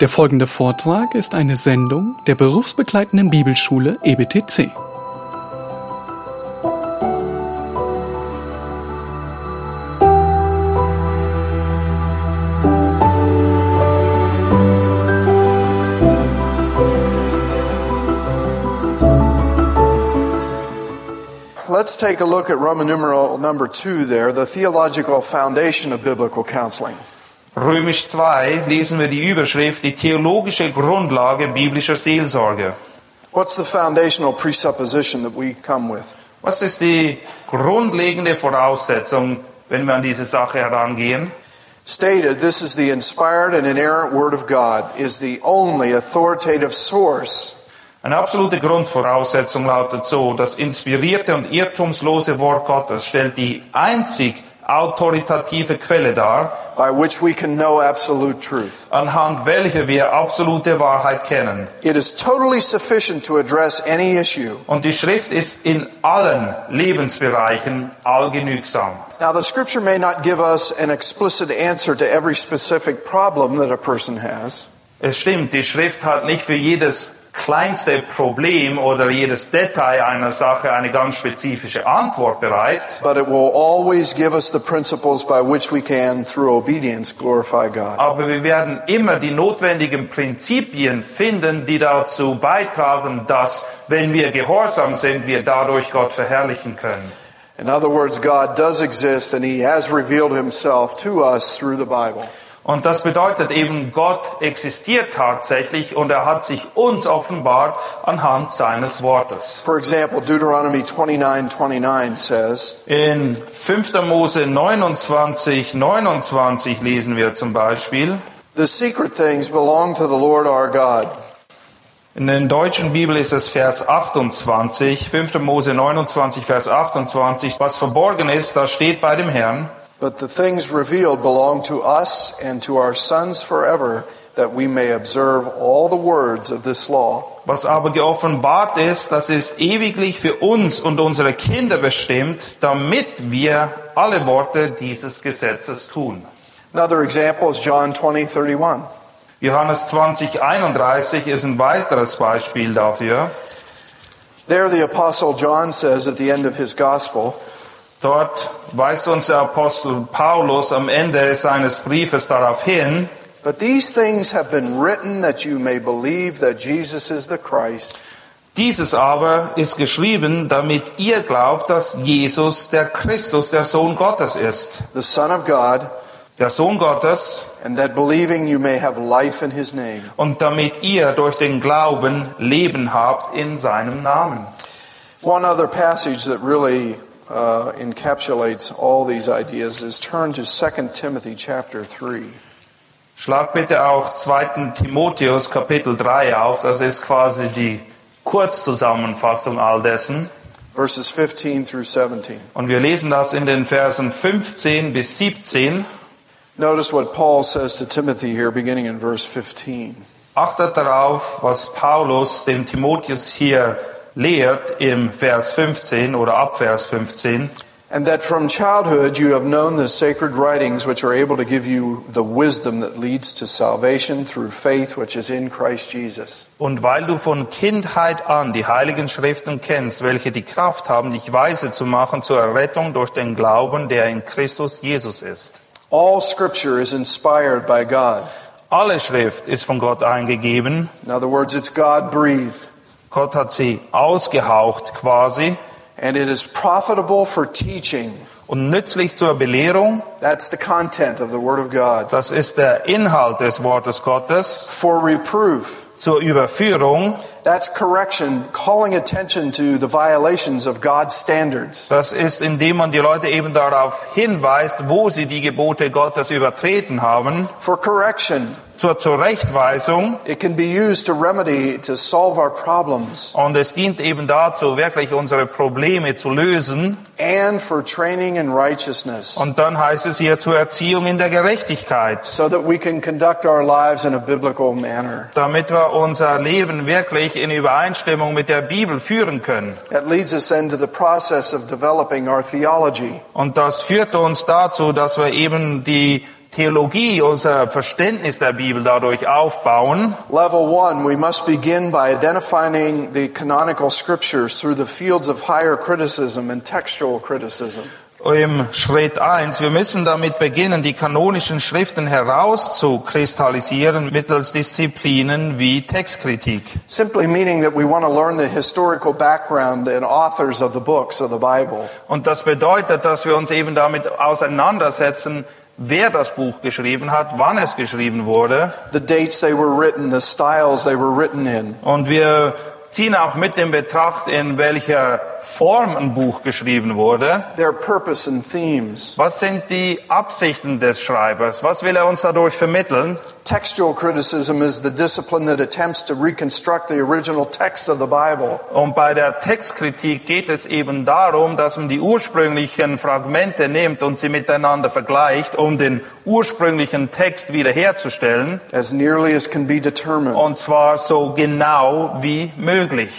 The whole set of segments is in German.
Der folgende Vortrag ist eine Sendung der berufsbegleitenden Bibelschule EBTC. Let's take a look at Roman numeral number two there, the theological foundation of biblical counseling. Römisch 2 lesen wir die Überschrift Die theologische Grundlage biblischer Seelsorge. What's the foundational presupposition that we come with? Was ist die grundlegende Voraussetzung, wenn wir an diese Sache herangehen? Stated, this is the inspired and inerrant Word of God, is the only authoritative source Eine absolute Grundvoraussetzung lautet so, das inspirierte und irrtumslose Wort Gottes stellt die einzig autoritative Quelle dar, by which we can know absolute truth. anhand welcher wir absolute Wahrheit kennen. It is totally sufficient to address any issue. Und die Schrift ist in allen Lebensbereichen allgenügsam. Now, the scripture may not give us an explicit answer to every specific problem that a person has, Es stimmt, die Schrift hat nicht für jedes kleinste Problem oder jedes Detail einer Sache eine ganz spezifische Antwort bereit. but it will always give us the principles by which we can, through obedience, glorify God. Aber wir werden immer die notwendigen Prinzipien finden, die dazu beitragen, dass, wenn wir gehorsam sind, wir dadurch Gott verherrlichen können. In other words, God does exist and He has revealed Himself to us through the Bible. Und das bedeutet eben, Gott existiert tatsächlich und er hat sich uns offenbart anhand seines Wortes. For example, Deuteronomy 29 29 says, In 5. Mose 29, 29 lesen wir zum Beispiel, The secret things belong to the Lord our God. In der deutschen Bibel ist es Vers 28, 5. Mose 29, Vers 28. Was verborgen ist, das steht bei dem Herrn. But the things revealed belong to us and to our sons forever, that we may observe all the words of this law. Was aber geoffenbart ist, das ist ewiglich für uns und unsere Kinder bestimmt, damit wir alle Worte dieses Gesetzes tun. Another example is John 20 31. Johannes 20, 31 ist ein weiteres Beispiel dafür. There, the Apostle John says at the end of his gospel, Dort weist uns der Apostel Paulus am Ende seines Briefes darauf hin, But these things have been written that you may believe that Jesus is the Christ, Dieses aber ist geschrieben, damit ihr glaubt, dass Jesus der Christus, der Sohn Gottes ist. the Son of God, Der Sohn Gottes and that believing you may have life in his name. und damit ihr durch den Glauben Leben habt in seinem Namen. One other passage that really uh, encapsulates all these ideas is turn to 2 Timothy chapter 3. Schlag bitte auch 2. Timotheus Kapitel 3 auf, das ist quasi die Kurzzusammenfassung all dessen. verses 15 through 17. Und wir lesen das in den Versen 15 bis 17. Notice what Paul says to Timothy here, beginning in verse 15. Achtet darauf, was Paulus dem Timotheus hier lehrt im Vers 15 oder ab Vers 15. And that from childhood you have known the sacred writings which are able to give you the wisdom that leads to salvation through faith which is in Christ Jesus. Und weil du von Kindheit an die heiligen Schriften kennst, welche die Kraft haben, dich weise zu machen zur Errettung durch den Glauben, der in Christus Jesus ist. All scripture is inspired by God. Alle Schrift ist von Gott eingegeben. In other words, it's God breathed. Gott hat sie ausgehaucht quasi And it is profitable for teaching. und nützlich zur Belehrung. That's the content of the Word of God. Das ist der Inhalt des Wortes Gottes. For reproof. Zur Überführung. That's correction, calling attention to the violations of God's standards. Das ist, indem man die Leute eben darauf hinweist, wo sie die Gebote Gottes übertreten haben. For correction. Zur Zurechtweisung. It can be used to remedy, to solve our problems. Und es dient eben dazu, wirklich unsere Probleme zu lösen. And for training in righteousness. Und dann heißt es hier zur Erziehung in der Gerechtigkeit. So that we can conduct our lives in a biblical manner. Damit wir unser Leben wirklich in Übereinstimmung mit der Bibel führen können. That leads us into the process of developing our theology. Und das führt uns dazu, dass wir eben die Theologie, unser Verständnis der Bibel dadurch aufbauen. Level one, we must begin by identifying the canonical scriptures through the fields of higher criticism and textual criticism. Im Schritt eins, wir müssen damit beginnen, die kanonischen Schriften herauszukristallisieren mittels Disziplinen wie Textkritik. Simply meaning that we want to learn the historical background and authors of the books of the Bible. Und das bedeutet, dass wir uns eben damit auseinandersetzen, wer das Buch geschrieben hat, wann es geschrieben wurde. The dates they were written, the styles they were written in. Und wir ziehen auch mit in Betracht, in welcher Form ein Buch geschrieben wurde. their purpose and themes. Was sind die Absichten des Schreibers? Was will er uns dadurch vermitteln? Textual criticism is the discipline that attempts to reconstruct the original text of the Bible. Und bei der Textkritik geht es eben darum, dass man die ursprünglichen Fragmente nimmt und sie miteinander vergleicht, um den ursprünglichen Text wiederherzustellen. as nearly as can be determined. Und zwar so genau wie möglich.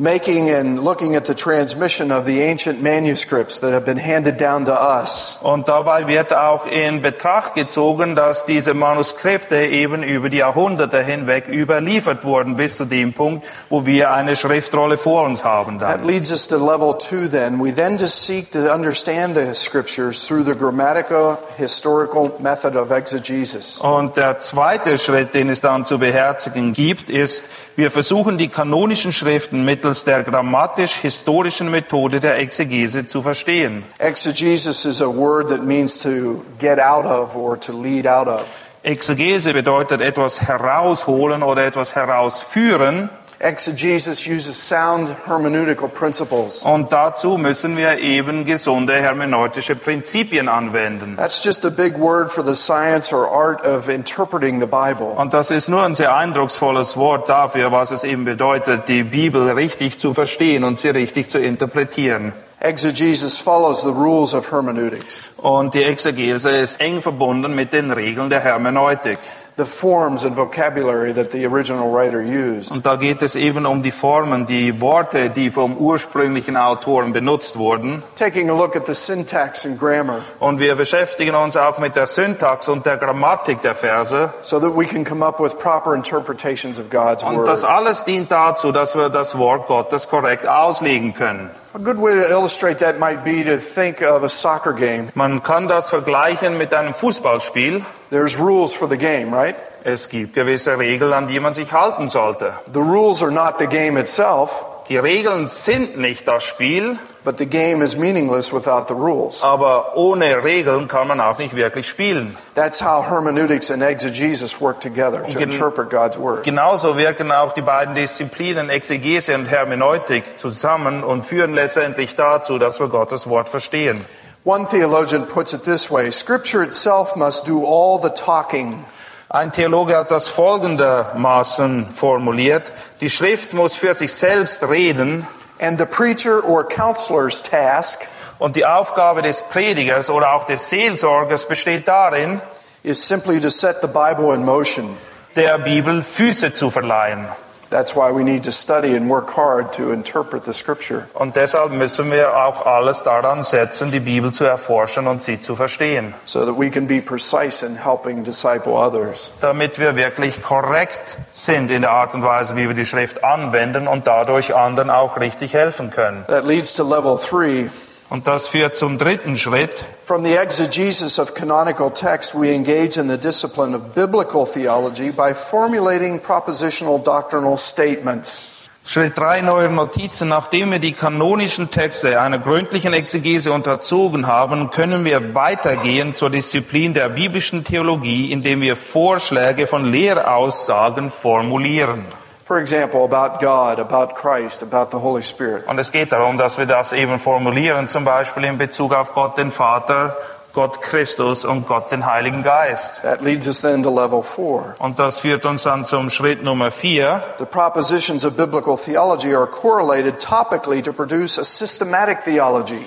Making and looking at the transmission of the ancient manuscripts that have been handed down to us. Und dabei wird auch in Betracht gezogen, dass diese Manuskripte eben über die Jahrhunderte hinweg überliefert wurden, bis zu dem Punkt, wo wir eine Schriftrolle vor uns haben. That Dann. leads us to level two then. We then just seek to understand the scriptures through the grammatical historical method of exegesis. Und der zweite Schritt, den es dann zu beherzigen gibt, ist, wir versuchen die kanonischen Schriften mittels der grammatisch-historischen Methode der Exegese zu verstehen. Exegesis is a word that means to get out of or to lead out of. Exegese bedeutet etwas herausholen oder etwas herausführen. Exegesis uses sound hermeneutical principles. Und dazu müssen wir eben gesunde hermeneutische Prinzipien anwenden. That's just a big word for the science or art of interpreting the Bible. Und das ist nur ein sehr eindrucksvolles Wort dafür, was es eben bedeutet, die Bibel richtig zu verstehen und sie richtig zu interpretieren. Exegesis follows the rules of hermeneutics, Und die Exegese ist eng verbunden mit den Regeln der Hermeneutik. The forms and vocabulary that the original writer used. Und da geht es eben um die Formen, die Worte, die vom ursprünglichen Autoren benutzt wurden. Taking a look at the syntax and grammar Und wir beschäftigen uns auch mit der Syntax und der Grammatik der Verse. so that we can come up with proper interpretations of God's Und das word. alles dient dazu, dass wir das Wort Gottes korrekt auslegen können. A good way to illustrate that might be to think of a soccer game. Man kann das vergleichen mit einem Fußballspiel. There's rules for the game, right? Es gibt gewisse Regeln, an die man sich halten sollte. The rules are not the game itself, Die Regeln sind nicht das Spiel, but the game is meaningless without the rules. aber ohne Regeln kann man auch nicht wirklich spielen. That's how hermeneutics and exegesis work together to Gen- interpret God's word. Genauso wirken auch die beiden Disziplinen Exegese und Hermeneutik zusammen und führen letztendlich dazu, dass wir Gottes Wort verstehen. One theologian puts it this way Scripture itself must do all the talking. Ein Theologe hat das folgendermaßen formuliert. Die Schrift muss für sich selbst reden And the preacher or counselor's task und die Aufgabe des Predigers oder auch des Seelsorgers besteht darin, is simply to set the Bible in motion. der Bibel Füße zu verleihen. That's why we need to study and work hard to interpret the Scripture. Und deshalb müssen wir auch alles daran setzen, die Bibel zu erforschen und sie zu verstehen, so that we can be precise in helping disciple others. damit wir wirklich korrekt sind in der Art und Weise, wie wir die Schrift anwenden und dadurch anderen auch richtig helfen können. That leads to level three. Und das führt zum dritten Schritt. From the exegesis of canonical text, we engage in the discipline of biblical theology by formulating propositional doctrinal statements. Schritt drei neue Notizen. Nachdem wir die kanonischen Texte einer gründlichen Exegese unterzogen haben, können wir weitergehen zur Disziplin der biblischen Theologie, indem wir Vorschläge von Lehraussagen formulieren. For example, about God, about Christ, about the Holy Spirit. Und es geht darum, dass wir das eben formulieren, zum Beispiel in Bezug auf Gott den Vater, Gott Christus und Gott den Heiligen Geist. That leads us then to level four. Und das führt uns dann zum Schritt Nummer vier. The propositions of biblical theology are correlated topically to produce a systematic theology.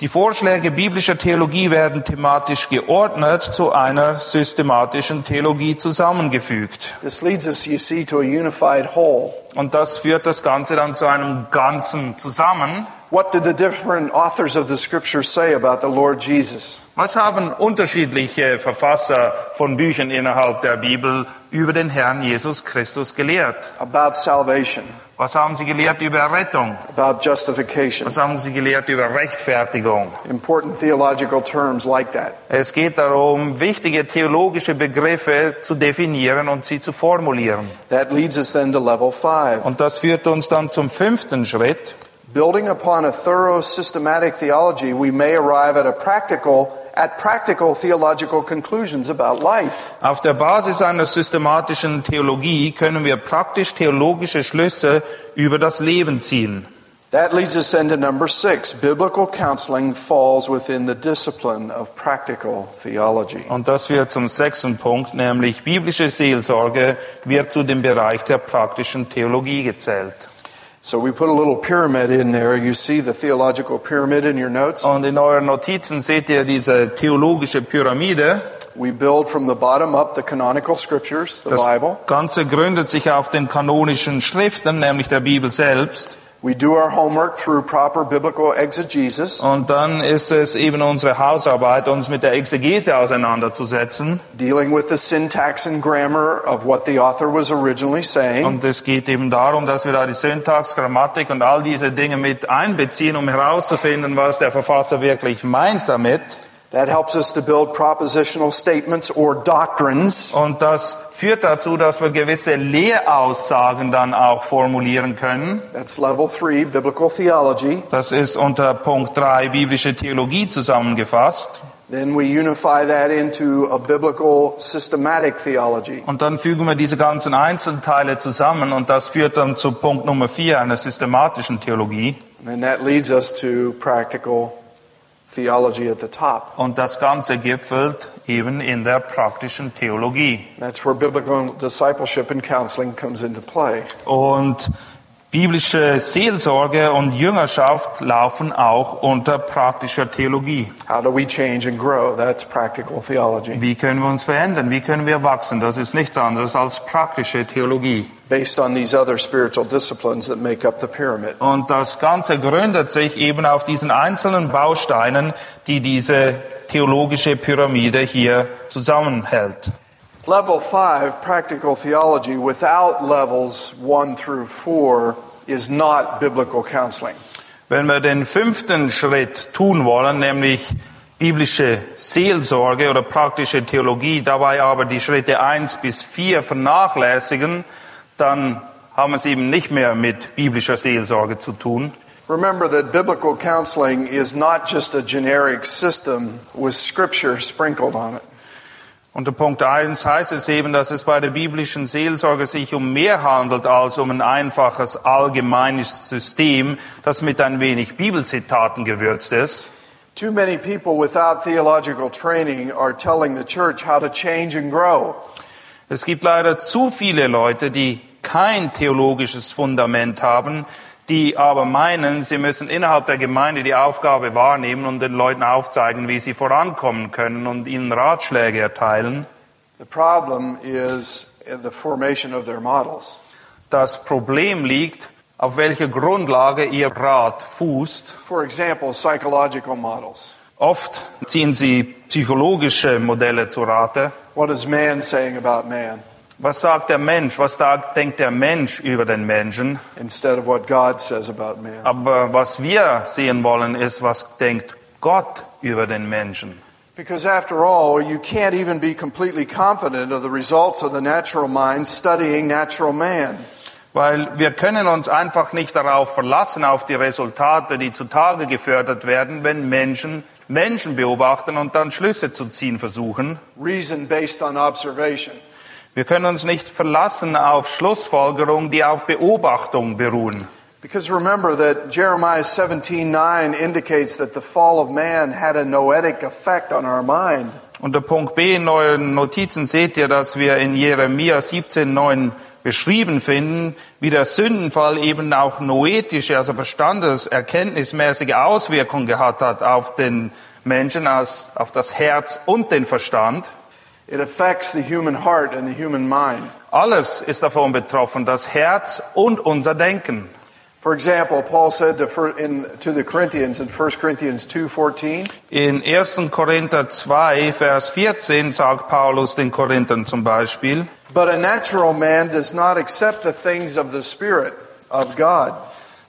Die Vorschläge biblischer Theologie werden thematisch geordnet zu einer systematischen Theologie zusammengefügt. This leads us, you see, to a unified whole. Und das führt das Ganze dann zu einem Ganzen zusammen. What did the different authors of the scripture say about the Lord Jesus? Was haben unterschiedliche Verfasser von Büchern innerhalb der Bibel über den Herrn Jesus Christus gelehrt? About salvation, Was haben sie gelehrt über Rettung? about justification. Was haben sie gelehrt über Rechtfertigung? Important theological terms like that. Es geht darum, wichtige theologische Begriffe zu definieren und sie zu formulieren. That leads us then to level five. Und das führt uns dann zum fünften Schritt. Building upon a thorough systematic theology, we may arrive at a practical at practical theological conclusions about life. Auf der Basis einer systematischen Theologie können wir praktisch theologische Schlüsse über das Leben ziehen. That leads us then to number six. Biblical counseling falls within the discipline of practical theology. Und das führt zum sechsten Punkt, nämlich biblische Seelsorge wird zu dem Bereich der praktischen Theologie gezählt. So we put a little pyramid in there. You see the theological pyramid in your notes? Und in euren Notizen seht ihr diese theologische Pyramide. We build from the bottom up the canonical scriptures, the Das Bible. Ganze gründet sich auf den kanonischen Schriften, nämlich der Bibel selbst. We do our homework through proper biblical exegesis, Und dann ist es eben unsere Hausarbeit, uns mit der Exegese auseinanderzusetzen. dealing with the syntax and grammar of what the author was originally saying. Und es geht eben darum, dass wir da die Syntax, Grammatik und all diese Dinge mit einbeziehen, um herauszufinden, was der Verfasser wirklich meint damit. That helps us to build propositional statements or doctrines. Und das führt dazu, dass wir gewisse Lehraussagen dann auch formulieren können. That's level three, biblical theology. Das ist unter Punkt 3 biblische Theologie zusammengefasst. Then we unify that into a biblical systematic theology. Und dann fügen wir diese ganzen Einzelteile zusammen und das führt dann zu Punkt Nummer 4 einer systematischen Theologie. And that leads us to practical theology at the top. Und das Ganze gipfelt eben in der praktischen Theologie. That's where biblical discipleship and counseling comes into play. Und biblische Seelsorge und Jüngerschaft laufen auch unter praktischer Theologie. How do we change and grow? That's practical theology. Wie können wir uns verändern? Wie können wir wachsen? Das ist nichts anderes als praktische Theologie. Based on these other spiritual disciplines that make up the pyramid. Und das Ganze gründet sich eben auf diesen einzelnen Bausteinen, die diese theologische Pyramide hier zusammenhält. Level five, practical theology, without levels one through four, is not biblical counseling. Wenn wir den fünften Schritt tun wollen, nämlich biblische Seelsorge oder praktische Theologie, dabei aber die Schritte eins bis vier vernachlässigen, dann haben wir es eben nicht mehr mit biblischer Seelsorge zu tun. Remember that biblical counseling is not just a generic system with scripture sprinkled on it. Unter Punkt 1 heißt es eben, dass es bei der biblischen Seelsorge sich um mehr handelt als um ein einfaches allgemeines System, das mit ein wenig Bibelzitaten gewürzt ist. Too many people without theological training are telling the church how to change and grow. Es gibt leider zu viele Leute, die kein theologisches Fundament haben, die aber meinen, sie müssen innerhalb der Gemeinde die Aufgabe wahrnehmen und den Leuten aufzeigen, wie sie vorankommen können und ihnen Ratschläge erteilen. The problem is in the formation of their models. Das Problem liegt, auf welcher Grundlage ihr Rat fußt. For example, psychological models. Oft ziehen sie psychologische Modelle zu Rate. What is man saying about man Was sagt der Mensch? Was denkt der Mensch über den Menschen? instead of what God says about man? Aber was wir sehen wollen, ist, was denkt Gott über den Menschen? Because after all, you can't even be completely confident of the results of the natural mind studying natural man. Weil wir können uns einfach nicht darauf verlassen, auf die Resultate, die zutage gefördert werden, wenn Menschen Menschen beobachten und dann Schlüsse zu ziehen versuchen. Reason based on observation. Wir können uns nicht verlassen auf Schlussfolgerungen, die auf Beobachtung beruhen. Because remember that Jeremiah 17:9 indicates that the fall of man had a noetic effect on our mind. Unter Punkt B in euren Notizen seht ihr, dass wir in Jeremia 17,9 beschrieben finden, wie der Sündenfall eben auch noetische, also verstandeserkenntnismäßige Auswirkungen gehabt hat auf den Menschen, als, auf das Herz und den Verstand. It affects the human heart and the human mind. Alles ist davon betroffen, das Herz und unser Denken. For example, Paul said to, in, to the Corinthians in 1 Corinthians 2:14, In 1. Korinther 2, Vers 14 sagt Paulus den Korinthern zum Beispiel, "But a natural man does not accept the things of the Spirit of God,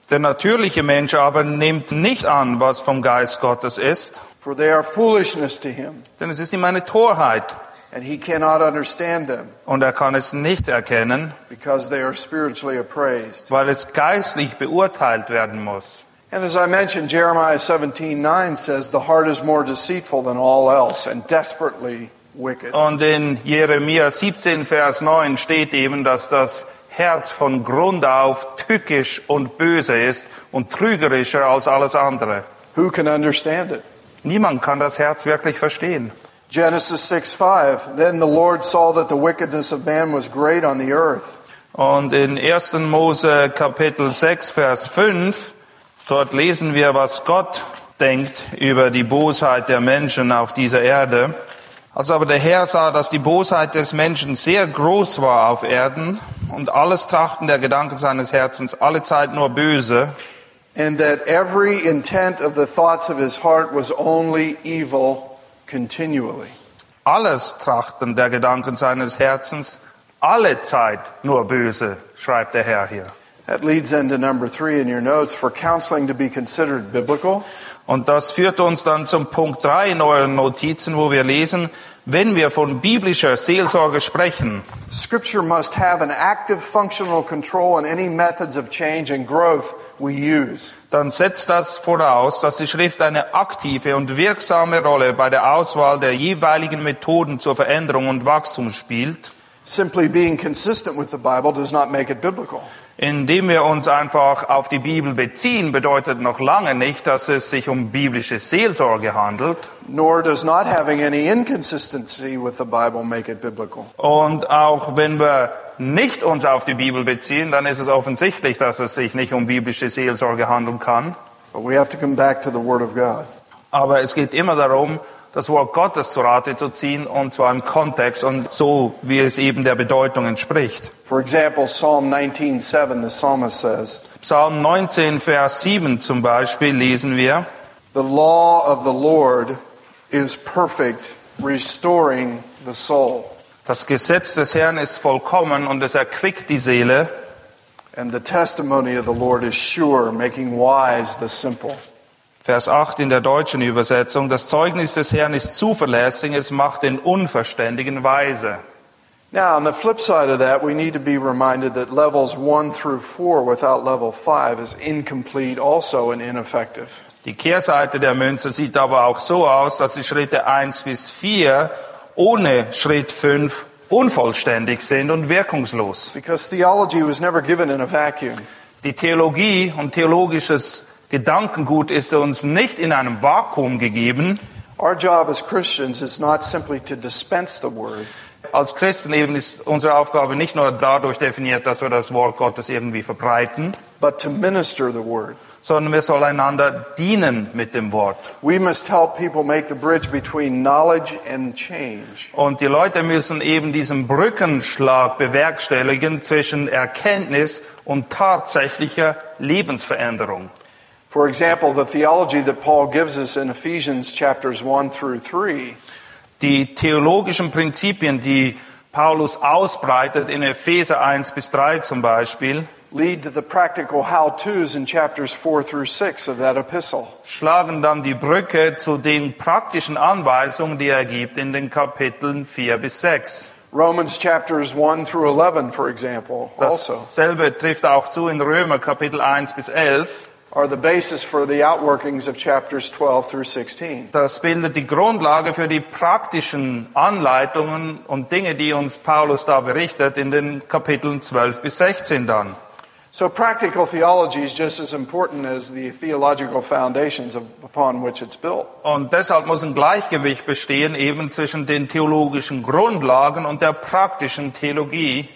der natürliche Mensch aber nimmt nicht an, was vom Geist Gottes ist, for they are foolishness to him, denn es ist ihm eine Torheit and he cannot understand them, und er kann es nicht erkennen, because they are spiritually appraised." weil es geistlich beurteilt werden muss. And as I mentioned, Jeremiah 17:9 says, "The heart is more deceitful than all else and desperately wicked." Und in Jeremia 17, Vers 9 steht eben, dass das Herz von Grund auf tückisch und böse ist und trügerischer als alles andere. Who can understand it? Niemand kann das Herz wirklich verstehen. Genesis 6 5. Then the Lord saw that the wickedness of man was great on the earth, Und in 1. Mose Kapitel 6, Vers 5, dort lesen wir, was Gott denkt über die Bosheit der Menschen auf dieser Erde. Als aber der Herr sah, dass die Bosheit des Menschen sehr groß war auf Erden und alles Trachten der Gedanken seines Herzens alle Zeit nur böse, and that every intent of the thoughts of his heart was only evil continually. alles Trachten der Gedanken seines Herzens alle Zeit nur böse, schreibt der Herr hier. That leads into number three in your notes for counseling to be considered biblical. Und das führt uns dann zum Punkt 3 in euren Notizen, wo wir lesen, wenn wir von biblischer Seelsorge sprechen, Scripture must have an active functional control in any methods of change and growth we use. dann setzt das voraus, dass die Schrift eine aktive und wirksame Rolle bei der Auswahl der jeweiligen Methoden zur Veränderung und Wachstum spielt, Simply being consistent with the Bible does not make it biblical. Indem wir uns einfach auf die Bibel beziehen, bedeutet noch lange nicht, dass es sich um biblische Seelsorge handelt. Nor does not having any inconsistency with the Bible make it biblical. Und auch wenn wir nicht uns auf die Bibel beziehen, dann ist es offensichtlich, dass es sich nicht um biblische Seelsorge handeln kann. But we have to come back to the Word of God. Aber es geht immer darum, das Wort Gottes zu Rate zu ziehen, und zwar im Kontext und so, wie es eben der Bedeutung entspricht. For example, Psalm 19:7, the psalmist says, Psalm 19, Vers 7 zum Beispiel lesen wir, "The law of the Lord is perfect, restoring the soul, das Gesetz des Herrn ist vollkommen und es erquickt die Seele. and the testimony of the Lord is sure, making wise the simple." Vers 8 in der deutschen Übersetzung, das Zeugnis des Herrn ist zuverlässig, es macht den Unverständigen weise. Now, on the flip side of that, we need to be reminded that levels 1 through 4 without level 5 is incomplete also and ineffective. Die Kehrseite der Münze sieht aber auch so aus, dass die Schritte 1 bis 4 ohne Schritt 5 unvollständig sind und wirkungslos. Because theology was never given in a vacuum. Die Theologie und theologisches Gedankengut ist uns nicht in einem Vakuum gegeben. Our job as Christians is not simply to dispense the word, Als Christen eben ist unsere Aufgabe nicht nur dadurch definiert, dass wir das Wort Gottes irgendwie verbreiten, but to minister the word. sondern wir sollen einander dienen mit dem Wort. We must help people make the bridge between knowledge and change. Und die Leute müssen eben diesen Brückenschlag bewerkstelligen zwischen Erkenntnis und tatsächlicher Lebensveränderung. For example, the theology that Paul gives us in Ephesians chapters 1 through 3 Die theologischen Prinzipien, die Paulus ausbreitet in Epheser 1 bis 3 zum Beispiel, lead to the practical how-tos in chapters 4 through 6 of that epistle. schlagen dann die Brücke zu den praktischen Anweisungen, die er gibt in den Kapiteln 4 bis 6. Romans chapters 1 through 11, for example, also Dasselbe trifft auch zu in Römer Kapitel 1 bis 11. are the basis for the outworkings of chapters 12 through 16. Das bildet die Grundlage für die praktischen Anleitungen und Dinge, die uns Paulus da berichtet in den Kapiteln 12 bis 16 dann. So practical theology is just as important as the theological foundations upon which it's built. Und deshalb muss ein Gleichgewicht bestehen eben zwischen den theologischen Grundlagen und der praktischen Theologie.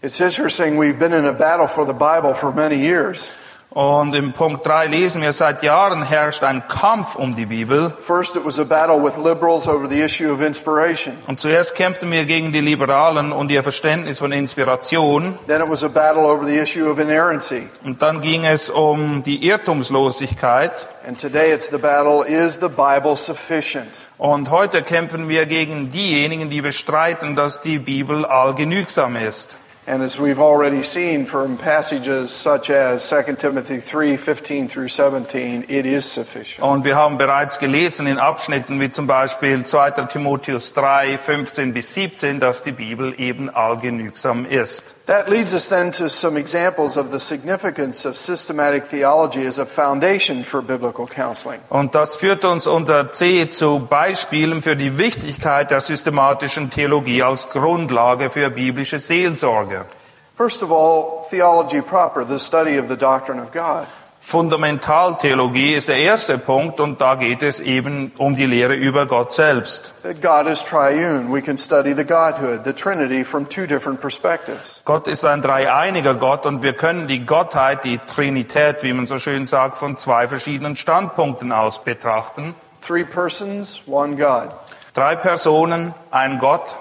It's interesting, we've been in a battle for the Bible for many years. Und im Punkt 3 lesen wir, seit Jahren herrscht ein Kampf um die Bibel. First, it was a battle with liberals over the issue of inspiration. Und zuerst kämpften wir gegen die Liberalen und ihr Verständnis von Inspiration. Then it was a battle over the issue of inerrancy. Und dann ging es um die Irrtumslosigkeit. And today it's the battle is the Bible sufficient? Und heute kämpfen wir gegen diejenigen, die bestreiten, dass die Bibel allgenügsam ist. And as we've already seen from passages such as 2 Timothy 3 15 through 17, it is sufficient. Und wir haben bereits gelesen in Abschnitten wie zum Beispiel 2. Timotheus 3, 15 bis 17, dass die Bibel eben allgenügsam ist. That leads us then to some examples of the significance of systematic theology as a foundation for biblical counseling. Und das führt uns unter C zu Beispielen für die Wichtigkeit der systematischen Theologie als Grundlage für biblische Seelsorge. First of all, theology proper, the study of the doctrine of God. Fundamentaltheologie ist der erste Punkt und da geht es eben um die Lehre über Gott selbst. God is triune. We can study the Godhood, the Trinity, from two different perspectives. Gott ist ein dreieiniger Gott und wir können die Gottheit, die Trinität, wie man so schön sagt, von zwei verschiedenen Standpunkten aus betrachten. Three persons, one God. Drei Personen, ein Gott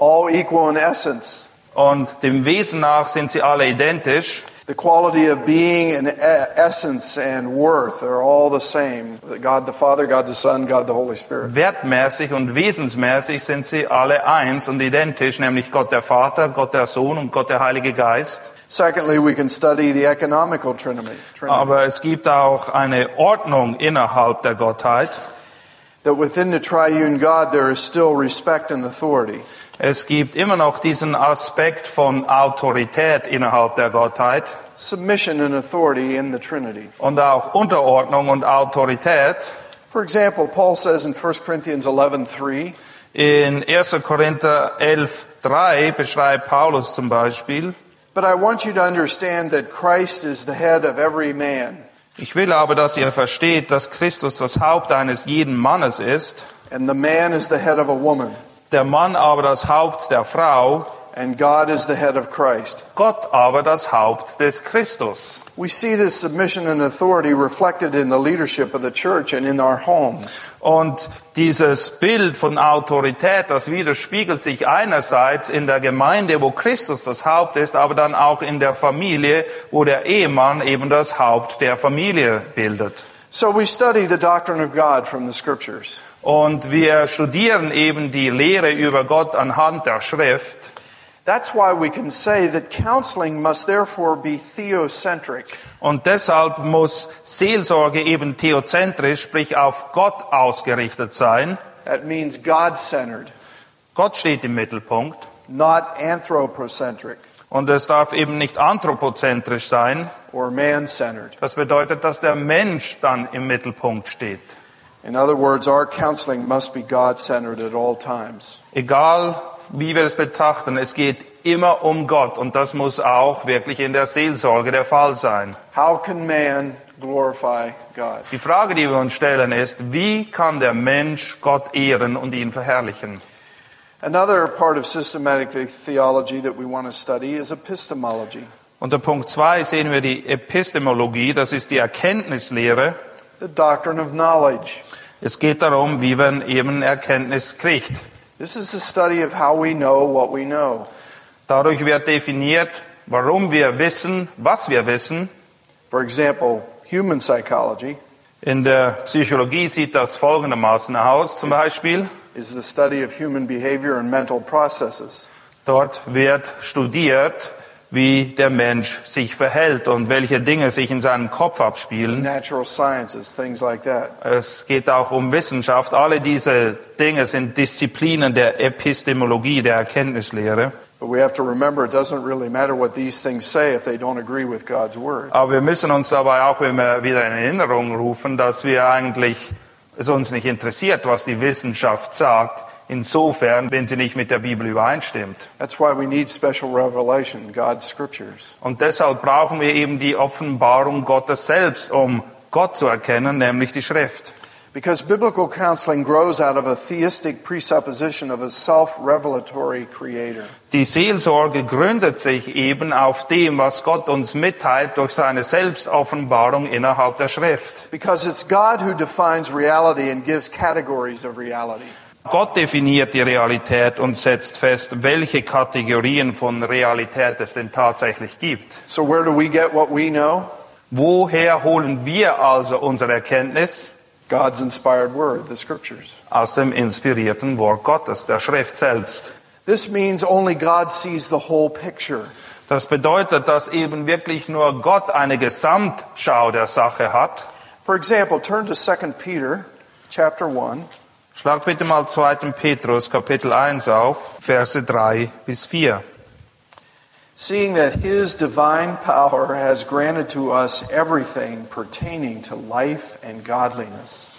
All equal in essence. Und dem Wesen nach sind sie alle identisch. The quality of being and e- essence and worth are all the same. God the Father, God the Son, God the Holy Spirit. Wertmäßig und wesensmäßig sind sie alle eins und identisch, nämlich Gott der Vater, Gott der Sohn und Gott der Heilige Geist. Secondly, we can study the economical Trinity. Trinity. Aber es gibt auch eine Ordnung innerhalb der Gottheit. That within the triune God there is still respect and authority. Es gibt immer noch diesen Aspekt von Autorität innerhalb der Gottheit Submission and authority in the Trinity. und auch Unterordnung und Autorität. For example, Paul says in 1 Corinthians 11:3, In 1. Korinther 11, 3 beschreibt Paulus zum Beispiel, "But I want you to understand that Christ is the head of every man, ich will aber, dass ihr versteht, dass Christus das Haupt eines jeden Mannes ist, and the man is the head of a woman, der Mann aber das Haupt der Frau, and God is the head of Christ." Gott aber das Haupt des Christus. We see this submission and authority reflected in the leadership of the church and in our homes. Und dieses Bild von Autorität, das widerspiegelt sich einerseits in der Gemeinde, wo Christus das Haupt ist, aber dann auch in der Familie, wo der Ehemann eben das Haupt der Familie bildet. So we study the doctrine of God from the scriptures. Und wir studieren eben die Lehre über Gott anhand der Schrift. That's why we can say that counseling must therefore be theocentric. Und deshalb muss Seelsorge eben theozentrisch, sprich auf Gott ausgerichtet sein. That means God centered, Gott steht im Mittelpunkt. not anthropocentric Und es darf eben nicht anthropozentrisch sein. or man centered. Das bedeutet, dass der Mensch dann im Mittelpunkt steht. In other words, our counseling must be God centered at all times. Egal, wie wir es betrachten, es geht immer um Gott und das muss auch wirklich in der Seelsorge der Fall sein. How can man glorify God? Die Frage, die wir uns stellen, ist, wie kann der Mensch Gott ehren und ihn verherrlichen? Another part of systematic the- theology that we want to study is epistemology, Unter Punkt 2 sehen wir die Epistemologie, das ist die Erkenntnislehre. the doctrine of knowledge. Es geht darum, wie man eben Erkenntnis kriegt. This is the study of how we know what we know. Dadurch wird definiert, warum wir wissen, was wir wissen. For example, human psychology In der Psychologie sieht das folgendermaßen aus, zum Beispiel. is the study of human behavior and mental processes. Dort wird studiert, wie der Mensch sich verhält und welche Dinge sich in seinem Kopf abspielen. Natural sciences, things like that. Es geht auch um Wissenschaft. Alle diese Dinge sind Disziplinen der Epistemologie, der Erkenntnislehre. But we have to remember it doesn't really matter what these things say if they don't agree with God's word. Aber wir müssen uns dabei auch immer wieder in Erinnerung rufen, dass wir eigentlich es uns nicht interessiert, was die Wissenschaft sagt, insofern, wenn sie nicht mit der Bibel übereinstimmt. That's why we need special revelation, God's scriptures. Und deshalb brauchen wir eben die Offenbarung Gottes selbst, um Gott zu erkennen, nämlich die Schrift. Because biblical counseling grows out of a theistic presupposition of a self revelatory creator. Die Seelsorge gründet sich eben auf dem, was Gott uns mitteilt durch seine Selbstoffenbarung innerhalb der Schrift. Because it's God who defines reality and gives categories of reality. Gott definiert die Realität und setzt fest, welche Kategorien von Realität es denn tatsächlich gibt. So, where do we get what we know? Woher holen wir also unsere Erkenntnis? God's inspired word, the scriptures. Aus dem inspirierten Wort Gottes, der Schrift selbst. This means only God sees the whole picture. Das bedeutet, dass eben wirklich nur Gott eine Gesamtschau der Sache hat. For example, turn to 2 Peter chapter 1. Schlag bitte mal 2. Petrus Kapitel 1 auf, Verse 3 bis 4. Seeing that his divine power has granted to us everything pertaining to life and godliness.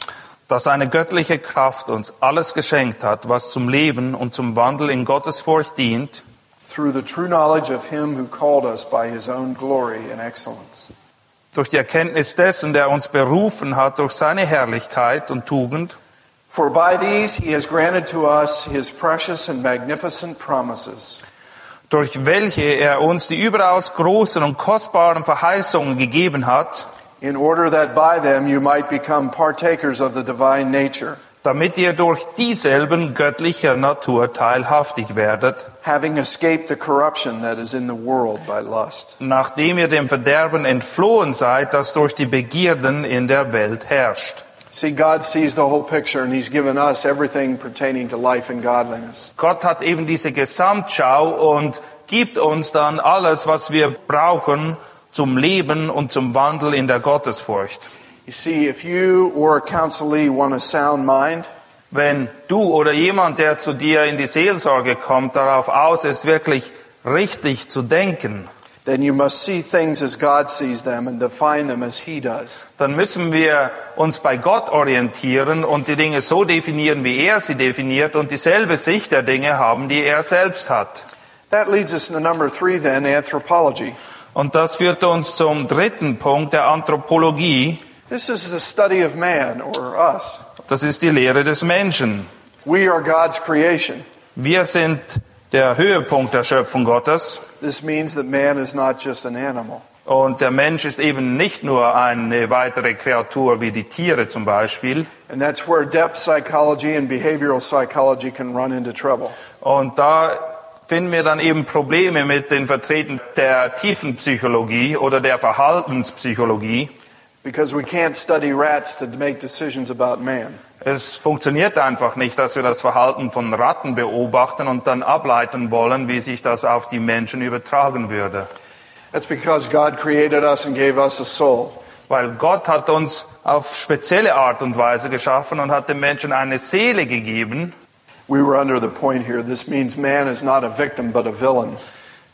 Dass seine göttliche Kraft uns alles geschenkt hat, was zum Leben und zum Wandel in Gottes Furcht dient, through the true knowledge of him who called us by his own glory and excellence. durch die Erkenntnis dessen, der uns berufen hat, durch seine Herrlichkeit und Tugend, For by these he has granted to us his precious and magnificent promises, durch welche er uns die überaus großen und kostbaren Verheißungen gegeben hat, in order that by them you might become partakers of the divine nature, damit ihr durch dieselben göttlicher Natur teilhaftig werdet, having escaped the corruption that is in the world by lust. nachdem ihr dem Verderben entflohen seid, das durch die Begierden in der Welt herrscht. See, God sees the whole picture and he's given us everything pertaining to life and godliness. Gott hat eben diese Gesamtschau und gibt uns dann alles, was wir brauchen zum Leben und zum Wandel in der Gottesfurcht. You see, if you or a counselee want a sound mind, Wenn du oder jemand, der zu dir in die Seelsorge kommt, darauf aus ist, wirklich richtig zu denken, then you must see things as God sees them and define them as he does. dann müssen wir uns bei Gott orientieren und die Dinge so definieren, wie er sie definiert und dieselbe Sicht der Dinge haben, die er selbst hat. That leads us to number three then, anthropology. Und das führt uns zum dritten Punkt der Anthropologie. This is the study of man or us. Das ist die Lehre des Menschen. We are God's creation. Wir sind der Höhepunkt der Schöpfung Gottes. This means that man is not just an animal. Und der Mensch ist eben nicht nur eine weitere Kreatur wie die Tiere zum Beispiel. And that's where depth psychology and behavioral psychology can run into trouble. Und da finden wir dann eben Probleme mit den Vertretern der Tiefenpsychologie oder der Verhaltenspsychologie. Because we can't study rats to make decisions about man. Es funktioniert einfach nicht, dass wir das Verhalten von Ratten beobachten und dann ableiten wollen, wie sich das auf die Menschen übertragen würde. That's because God created us and gave us a soul. Weil Gott hat uns auf spezielle Art und Weise geschaffen und hat dem Menschen eine Seele gegeben. We were under the point here. This means man is not a victim but a villain.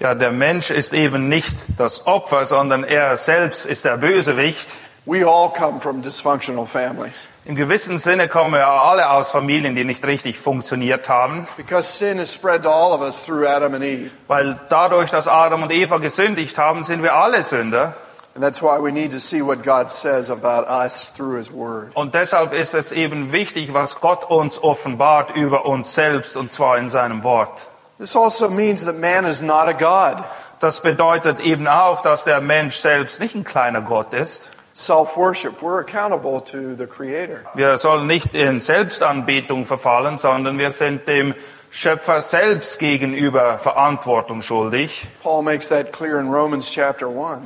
Ja, der Mensch ist eben nicht das Opfer, sondern er selbst ist der Bösewicht. We all come from dysfunctional families. Im gewissen Sinne kommen wir alle aus Familien, die nicht richtig funktioniert haben, Because sin is spread to all of us through Adam and Eve. weil dadurch, dass Adam und Eva gesündigt haben, sind wir alle Sünder. And that's why we need to see what God says about us through His Word. Und deshalb ist es eben wichtig, was Gott uns offenbart über uns selbst, und zwar in seinem Wort. This also means that man is not a God. Das bedeutet eben auch, dass der Mensch selbst nicht ein kleiner Gott ist. Self worship. We're accountable to the Creator. Wir sollen nicht in Selbstanbetung verfallen, sondern wir sind dem Schöpfer selbst gegenüber Verantwortung schuldig. Paul makes that clear in Romans chapter 1.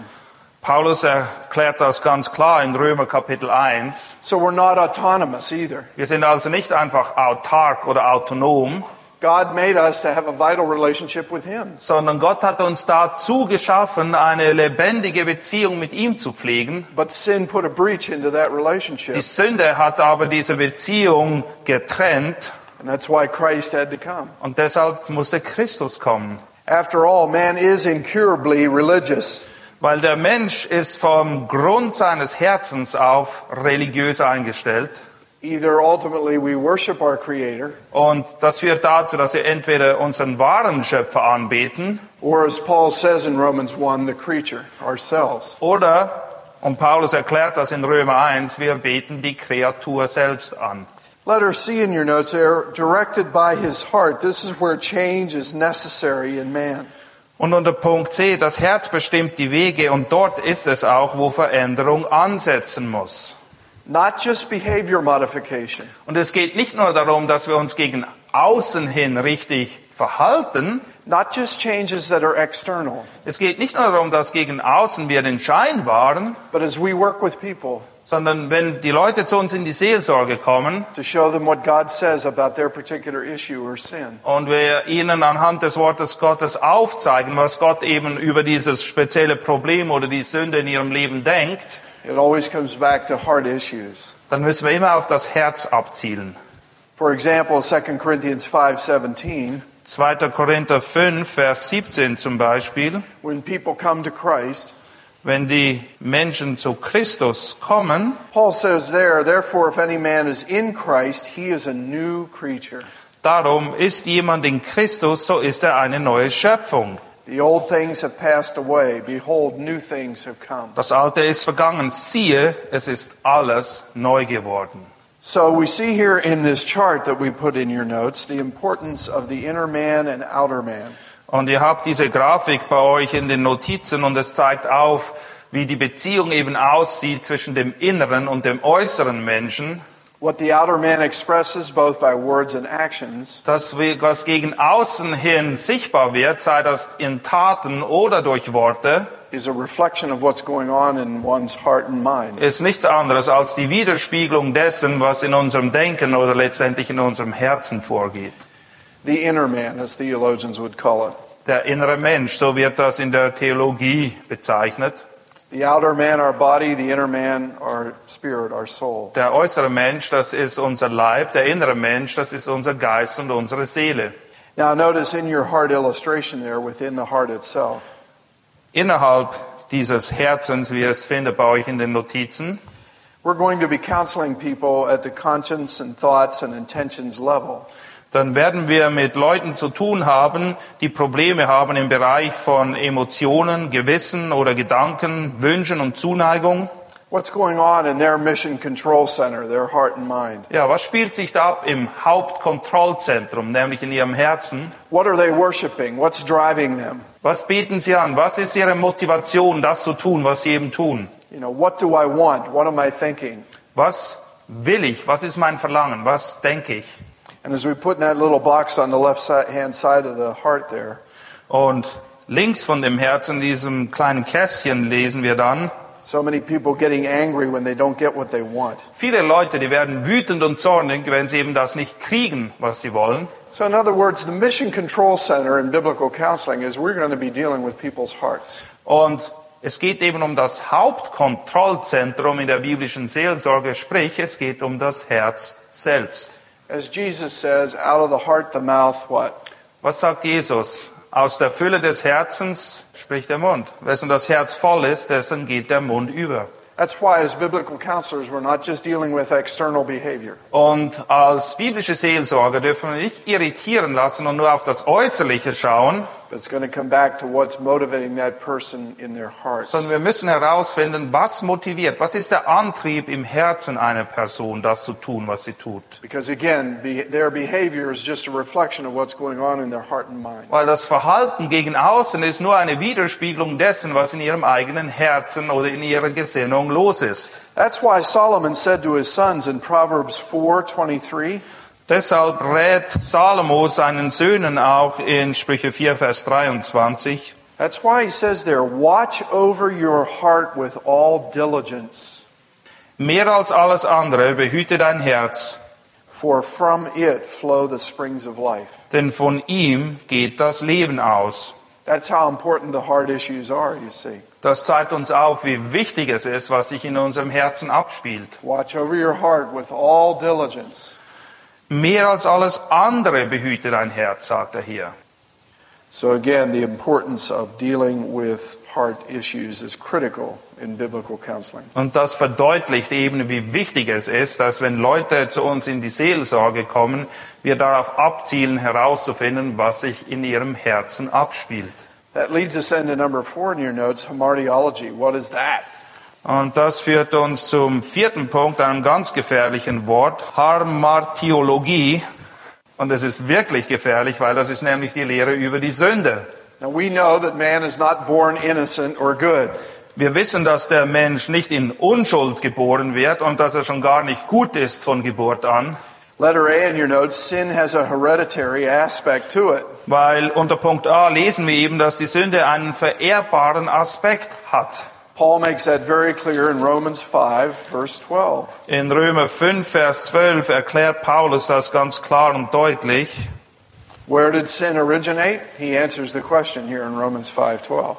Paulus erklärt das ganz klar in Römer Kapitel 1. So we're not autonomous either. Wir sind also nicht einfach autark oder autonom, God made us to have a vital relationship with Him. sondern Gott hat uns dazu geschaffen, eine lebendige Beziehung mit ihm zu pflegen. But sin put a breach into that Die relationship. Sünde hat aber diese Beziehung getrennt And that's why Christ had to come. und deshalb musste Christus kommen. After all, man is incurably religious. Weil der Mensch ist vom Grund seines Herzens auf religiös eingestellt. Either ultimately we worship our Creator, Und das führt dazu, dass wir entweder unseren wahren Schöpfer anbeten or as Paul says in Romans 1, the creature, ourselves. oder, Und Paulus erklärt das in Römer 1, wir beten die Kreatur selbst an. Letter C in your notes there, directed by his heart. This is where change is necessary in man. Und unter Punkt C, das Herz bestimmt die Wege und dort ist es auch, wo Veränderung ansetzen muss. Not just behavior modification, Und es geht nicht nur darum, dass wir uns gegen außen hin richtig verhalten. not just changes that are external, Es geht nicht nur darum, dass gegen außen wir den Schein wahren, but as we work with people sondern wenn die Leute zu uns in die Seelsorge kommen und wir ihnen anhand des Wortes Gottes aufzeigen, was Gott eben über dieses spezielle Problem oder die Sünde in ihrem Leben denkt, It always comes back to heart issues. dann müssen wir immer auf das Herz abzielen. For example, 2 Corinthians 5:17, 2. Korinther 5, Vers 17 zum Beispiel. when people come to Christ, Wenn die Menschen zu Christus kommen, Paul says there, therefore if any man is in Christ, he is a new creature. darum ist jemand in Christus, so ist er eine neue Schöpfung. The old things have passed away, behold new things have come. Das Alte ist vergangen. Siehe, es ist alles neu geworden. So we see here in this chart that we put in your notes the importance of the inner man and outer man. Und ihr habt diese Grafik bei euch in den Notizen und es zeigt auf, wie die Beziehung eben aussieht zwischen dem inneren und dem äußeren Menschen. What the outer man expresses both by words and actions Das, was gegen außen hin sichtbar wird, sei das in Taten oder durch Worte, is a reflection of what's going on in one's heart and mind. ist nichts anderes als die Widerspiegelung dessen, was in unserem Denken oder letztendlich in unserem Herzen vorgeht. The inner man, as theologians would call it. Der innere Mensch, so wird das in der Theologie bezeichnet. The outer man, our body, the inner man, our spirit, our soul. Der äußere Mensch, das ist unser Leib, der innere Mensch, das ist unser Geist und unsere Seele. Now, notice in your heart illustration there, within the heart itself, Innerhalb dieses Herzens, wie es findet bei euch in den Notizen, we're going to be counseling people at the conscience and thoughts and intentions level. Dann werden wir mit Leuten zu tun haben, die Probleme haben im Bereich von Emotionen, Gewissen oder Gedanken, Wünschen und Zuneigung. What's going on in their mission control center, their heart and mind? Ja, was spielt sich da ab im Hauptkontrollzentrum, nämlich in ihrem Herzen? What are they worshiping? What's driving them? Was beten sie an? Was ist ihre Motivation, das zu tun, was sie eben tun? You know, what do I want? What am I thinking? Was will ich? Was ist mein Verlangen? Was denke ich? And as we put in that little box on the left si- hand side of the heart there, Und links von dem Herzen, diesem kleinen Kästchen, lesen wir dann, so many people getting angry when they don't get what they want. viele Leute, die werden wütend und zornig, wenn sie eben das nicht kriegen, was sie wollen. So, in other words, the mission control center in biblical counseling is we're going to be dealing with people's hearts. Und es geht eben um das Hauptkontrollzentrum in der biblischen Seelsorge, sprich, es geht um das Herz selbst. As Jesus says, out of the heart, the mouth, what? Was sagt Jesus? Aus der Fülle des Herzens spricht der Mund. Wessen das Herz voll ist, dessen geht der Mund über. That's why, as biblical counselors, we're not just dealing with external behavior. Und als biblische Seelsorger dürfen wir nicht irritieren lassen und nur auf das Äußerliche schauen, Sondern wir müssen herausfinden, was motiviert, was ist der Antrieb im Herzen einer Person, das zu tun, was sie tut. Because again, be, their behavior is just a reflection of what's going on in their heart and mind. Weil das Verhalten gegen außen ist nur eine Widerspiegelung dessen, was in ihrem eigenen Herzen oder in ihrer Gesinnung los ist. That's why Solomon said to his sons in Proverbs 4:23, Deshalb rät Salomo seinen Söhnen auch in Sprüche 4, Vers 23, that's why he says there, watch over your heart with all diligence, mehr als alles andere behüte dein Herz, for from it flow the springs of life. denn von ihm geht das Leben aus. That's how important the heart issues are, you see. Das zeigt uns auf, wie wichtig es ist, was sich in unserem Herzen abspielt. Watch over your heart with all diligence. Mehr als alles andere behüte dein Herz, sagt er hier. So again, the importance of dealing with heart issues is critical in biblical counseling. Und das verdeutlicht eben, wie wichtig es ist, dass wenn Leute zu uns in die Seelsorge kommen, wir darauf abzielen, herauszufinden, was sich in ihrem Herzen abspielt. That leads us into number four in your notes, hamartiology. What is that? Und das führt uns zum vierten Punkt, einem ganz gefährlichen Wort, Harmartiologie. Und es ist wirklich gefährlich, weil das ist nämlich die Lehre über die Sünde. Now we know that man is not born innocent or good. Wir wissen, dass der Mensch nicht in Unschuld geboren wird und dass er schon gar nicht gut ist von Geburt an, Letter A in your notes, sin has a hereditary aspect to it. weil unter Punkt A lesen wir eben, dass die Sünde einen vererbbaren Aspekt hat. Paul makes that very clear in Romans 5, verse 12. In Römer 5, Vers 12 erklärt Paulus das ganz klar und deutlich. Where did sin originate? He answers the question here in Romans 5:12.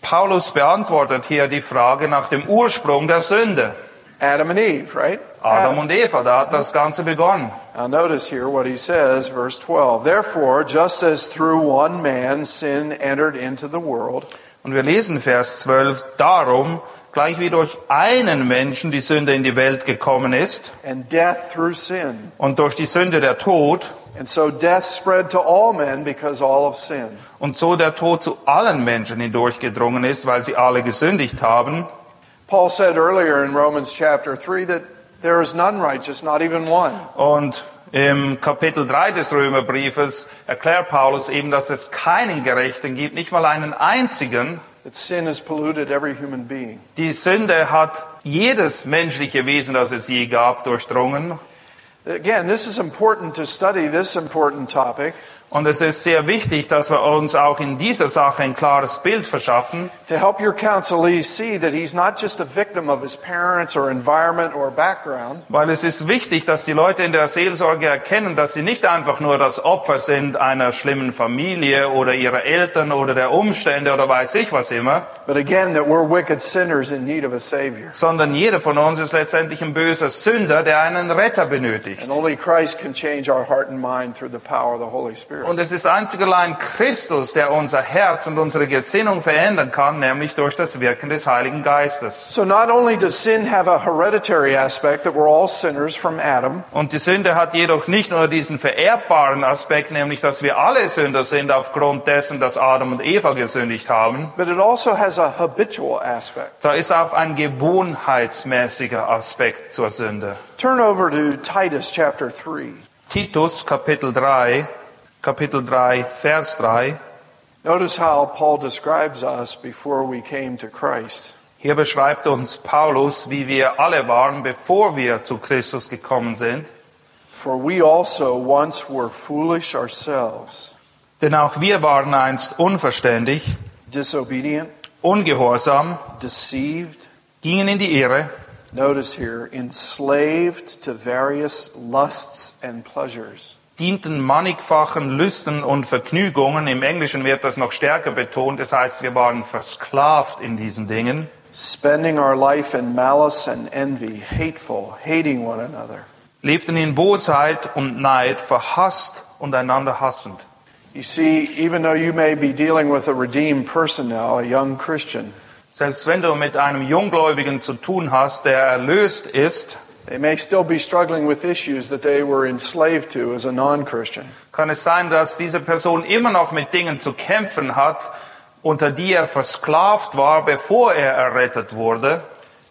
Paulus beantwortet hier die Frage nach dem Ursprung der Sünde. Adam and Eve, right? Adam und Eva, da hat das Ganze begonnen. Now notice here what he says, verse 12. Therefore, just as through one man sin entered into the world, Und wir lesen Vers 12, darum, gleich wie durch einen Menschen die Sünde in die Welt gekommen ist and death through sin, und durch die Sünde der Tod and so death spread to all men because all of sin. und so der Tod zu allen Menschen hindurchgedrungen ist, weil sie alle gesündigt haben. Paul said earlier in Romans chapter 3 that there is none righteous, not even one. Und im Kapitel 3 des Römerbriefes erklärt Paulus eben, dass es keinen Gerechten gibt, nicht mal einen einzigen. That sin has polluted every human being. Die Sünde hat jedes menschliche Wesen, das es je gab, durchdrungen. Again, this is important to study this important topic Und es ist sehr wichtig, dass wir uns auch in dieser Sache ein klares Bild verschaffen, to help your counselee see that he's not just a victim of his parents or environment or background, weil es ist wichtig, dass die Leute in der Seelsorge erkennen, dass sie nicht einfach nur das Opfer sind einer schlimmen Familie oder ihrer Eltern oder der Umstände oder weiß ich was immer, but again, that we're wicked sinners in need of a Savior. sondern jeder von uns ist letztendlich ein böser Sünder, der einen Retter benötigt. And only Christ can change our heart and mind through the power of the Holy Spirit. Und es ist einzig allein Christus, der unser Herz und unsere Gesinnung verändern kann, nämlich durch das Wirken des Heiligen Geistes. So not only does sin have a hereditary aspect that we're all sinners from Adam, Und die Sünde hat jedoch nicht nur diesen vererbbaren Aspekt, nämlich dass wir alle Sünder sind aufgrund dessen, dass Adam und Eva gesündigt haben. but it also has a habitual aspect. Da ist auch ein gewohnheitsmäßiger Aspekt zur Sünde. Turn over to Titus chapter 3. Titus Kapitel 3, Kapitel 3, Vers 3. Notice how Paul describes us before we came to Christ. Hier beschreibt uns Paulus, wie wir alle waren, bevor wir zu Christus gekommen sind. For we also once were foolish ourselves, Denn auch wir waren einst unverständig, disobedient, ungehorsam, deceived, gingen in die Irre, notice here, enslaved to various lusts and pleasures. Dienten mannigfachen Lüsten und Vergnügungen. Im Englischen wird das noch stärker betont. Das heißt, wir waren versklavt in diesen Dingen. spending our life in malice and envy, hateful, hating one another. lebten in Bosheit und Neid, verhasst und einander hassend. You see, even though you may be dealing with a redeemed person now, a young Christian, Selbst wenn du mit einem Junggläubigen zu tun hast, der erlöst ist, they may still be struggling with issues that they were enslaved to as a non Christian. kann es sein, dass diese Person immer noch mit Dingen zu kämpfen hat, unter die er versklavt war, bevor er errettet wurde.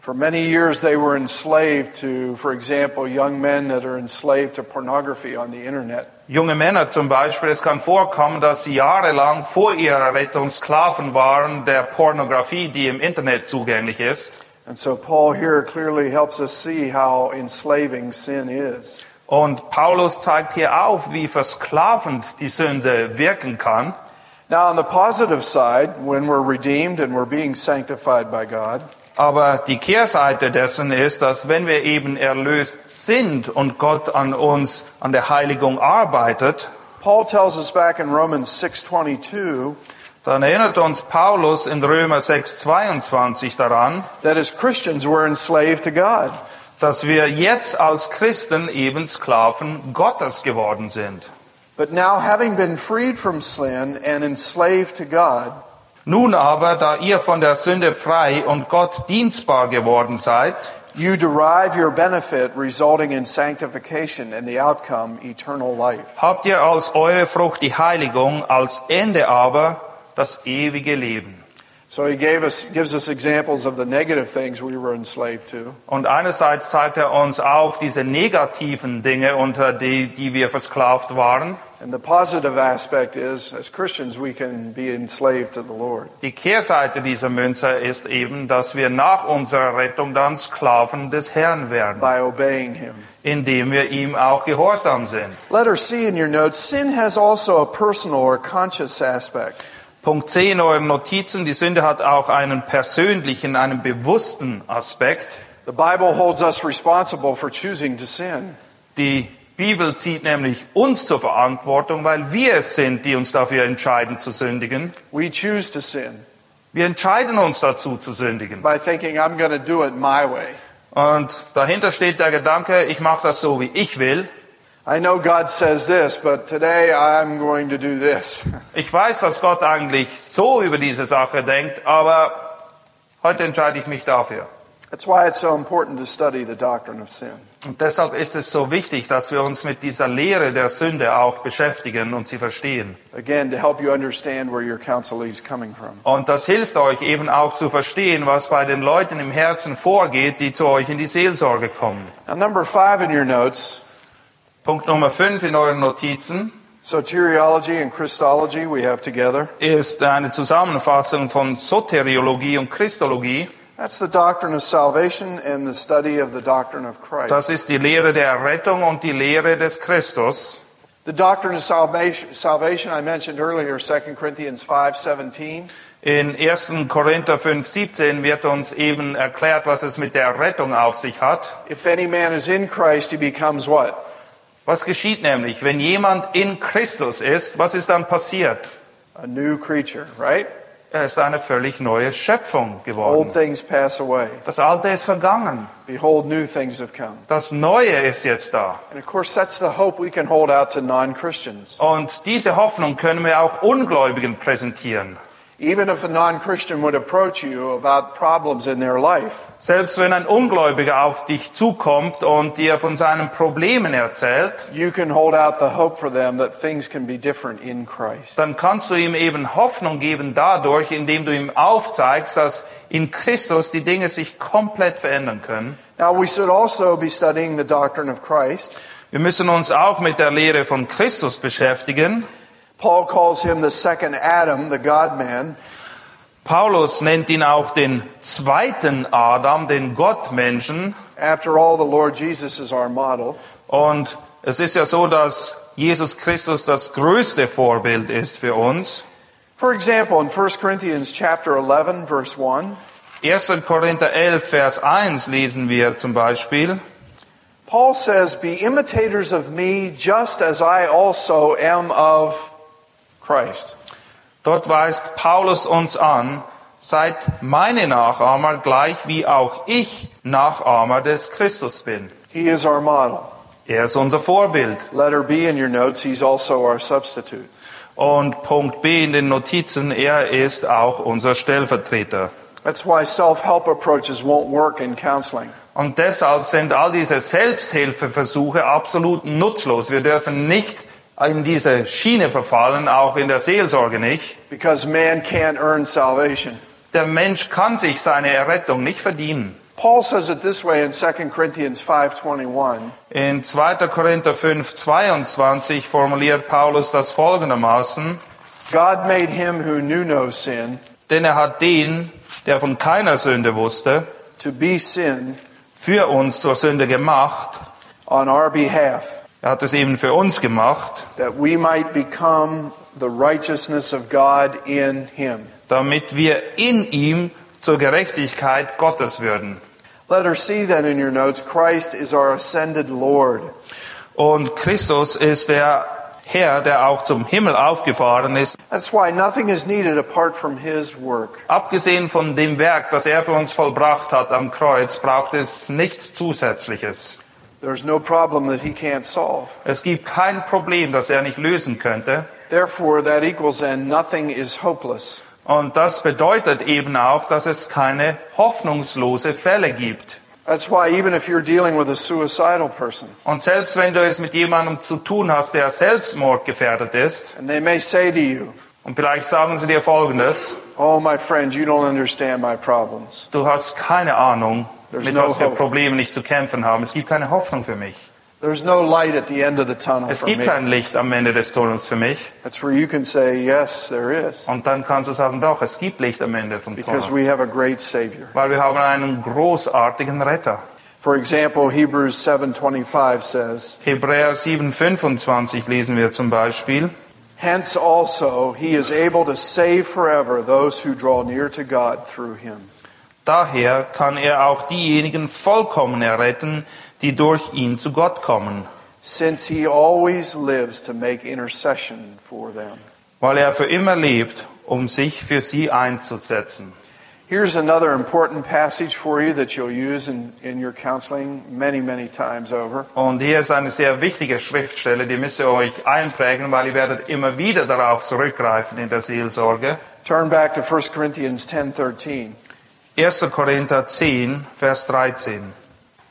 For many years, they were enslaved to, for example, young men that are enslaved to pornography on the internet. Junge Männer zum Beispiel, es kann vorkommen, dass sie jahrelang vor ihrer Rettung Sklaven waren der Pornografie, die im Internet zugänglich ist. And so, Paul here clearly helps us see how enslaving sin is. Und Paulus zeigt hier auf, wie versklavend die Sünde wirken kann. Now, on the positive side, when we're redeemed and we're being sanctified by God, Aber die Kehrseite dessen ist, dass wenn wir eben erlöst sind und Gott an uns, an der Heiligung arbeitet, Paul tells us back in Romans 6:22 dann erinnert uns Paulus in Römer 6, 22 daran, that as Christians we're enslaved to God. dass wir jetzt als Christen eben Sklaven Gottes geworden sind. But now having been freed from sin and enslaved to God, Nun aber, da ihr von der Sünde frei und Gott dienstbar geworden seid, you derive your benefit resulting in sanctification and the outcome eternal life. habt ihr als eure Frucht die Heiligung, als Ende aber das ewige Leben. So he gave us, gives us examples of the negative things we were enslaved to. Und einerseits zeigt er uns auf diese negativen Dinge, unter die, die wir versklavt waren. And the positive aspect is, as Christians, we can be enslaved to the Lord. Die Kehrseite dieser Münze ist eben, dass wir nach unserer Rettung dann Sklaven des Herrn werden, by obeying him. indem wir ihm auch gehorsam sind. Letter C in your notes sin has also a personal or conscious aspect. Punkt C in euren Notizen, die Sünde hat auch einen persönlichen, einen bewussten Aspekt. The Bible holds us responsible for choosing to sin. Die Bibel zieht nämlich uns zur Verantwortung, weil wir es sind, die uns dafür entscheiden zu sündigen. We choose to sin Wir entscheiden uns dazu zu sündigen. by thinking, I'm going to do it my way. Und dahinter steht der Gedanke, ich mache das so, wie ich will. I know God says this, but today I'm going to do this. Ich weiß, dass Gott eigentlich so über diese Sache denkt, aber heute entscheide ich mich dafür. That's why it's so important to study the doctrine of sin. Und deshalb ist es so wichtig, dass wir uns mit dieser Lehre der Sünde auch beschäftigen und sie verstehen. Again, to help you understand where your is coming from. Und das hilft euch eben auch zu verstehen, was bei den Leuten im Herzen vorgeht, die zu euch in die Seelsorge kommen. Now, number five in your notes Punkt Nummer 5 in euren Notizen soteriology and Christology we have together. ist eine Zusammenfassung von Soteriologie und Christologie. That's the doctrine of salvation and the study of the doctrine of Christ. Das ist die Lehre der Rettung und die Lehre des Christus. The doctrine of salvation, salvation I mentioned earlier, 2 Corinthians 5:17. In 1. Korinther 5,17 wird uns eben erklärt, was es mit der Rettung auf sich hat. If any man is in Christ, he becomes what? Was geschieht nämlich, wenn jemand in Christus ist? Was ist dann passiert? A new creature, right? Er ist eine völlig neue Schöpfung Old geworden. things pass away. Das Alte ist vergangen. Behold, new things have come. Das Neue ist jetzt da. And of course, that's the hope we can hold out to non Christians. Und diese Hoffnung können wir auch Ungläubigen präsentieren. Even if a non Christian would approach you about problems in their life, Selbst wenn ein Ungläubiger auf dich zukommt und dir von seinen Problemen erzählt, you can hold out the hope for them that things can be different in Christ. dann kannst du ihm eben Hoffnung geben dadurch, indem du ihm aufzeigst, dass in Christus die Dinge sich komplett verändern können. Now, we should also be studying the doctrine of Christ. Wir müssen uns auch mit der Lehre von Christus beschäftigen. Paul calls him the second Adam, the God man. Paulus nennt ihn auch den zweiten Adam, den Gottmenschen. After all, the Lord Jesus is our model. Und es ist ja so, dass Jesus Christus das größte Vorbild ist für uns. For example, in 1 Corinthians chapter 11, verse 1, 1. Korinther 11, Vers 1 lesen wir zum Beispiel. Paul says, Be imitators of me just as I also am of Christ. Dort weist Paulus uns an, seid meine Nachahmer gleich wie auch ich Nachahmer des Christus bin. He is our model. Er ist unser Vorbild. Letter B in your notes, he's also our substitute. Und Punkt B in den Notizen, er ist auch unser Stellvertreter. That's why self help approaches won't work in counseling. Und deshalb sind all diese Selbsthilfeversuche absolut nutzlos. Wir dürfen nicht in diese Schiene verfallen, auch in der Seelsorge nicht. Because man can't earn salvation. Der Mensch kann sich seine Errettung nicht verdienen. Paul says it this way in 2 Corinthians 5:21. In 2. Korinther 5, 22 formuliert Paulus das folgendermaßen, God made him who knew no sin denn er hat den, der von keiner Sünde wusste, to be sin für uns zur Sünde gemacht. on our behalf, Er hat es eben für uns gemacht, that we might become the righteousness of God in him. damit wir in ihm zur Gerechtigkeit Gottes würden. Letter C then in your notes, Christ is our ascended Lord. Und Christus ist der Herr, der auch zum Himmel aufgefahren ist. That's why nothing is needed apart from his work. Abgesehen von dem Werk, das er für uns vollbracht hat am Kreuz, braucht es nichts Zusätzliches. There's no problem that he can't solve. Es gibt kein Problem, das er nicht lösen könnte. Therefore, that equals then nothing is hopeless. Und das bedeutet eben auch, dass es keine hoffnungslose Fälle gibt. That's why even if you're dealing with a suicidal person, Und selbst wenn du es mit jemandem zu tun hast, der Selbstmordgefährdet ist, and they may say to you, Und vielleicht sagen sie dir Folgendes. Oh, my friend, you don't understand my problems. Du hast keine Ahnung, mit no was für. Problemen ich zu kämpfen habe. Es gibt keine Hoffnung für mich. No Es gibt kein Licht am Ende des Tunnels für mich. That's where you can say, yes, there is. Und dann kannst du sagen, doch, es gibt Licht am Ende vom Because Tunnel. we have a great Savior. Weil wir haben einen großartigen Retter. For example, Hebrews 7:25 says, Hebräer 7,25 lesen wir zum Beispiel. "Hence also he is able to save forever those who draw near to God through him." Daher kann er auch diejenigen vollkommen erretten, die durch ihn zu Gott kommen, Since he always lives to make intercession for them. weil er für immer lebt, um sich für sie einzusetzen. Here's another important passage for you that you'll use in, in your counseling many, many times over. Und hier ist eine sehr wichtige Schriftstelle, die müsst ihr euch einprägen, weil ihr werdet immer wieder darauf zurückgreifen in der Seelsorge. Turn back to 1 Corinthians 10:13. 1. Korinther 10, Vers 13.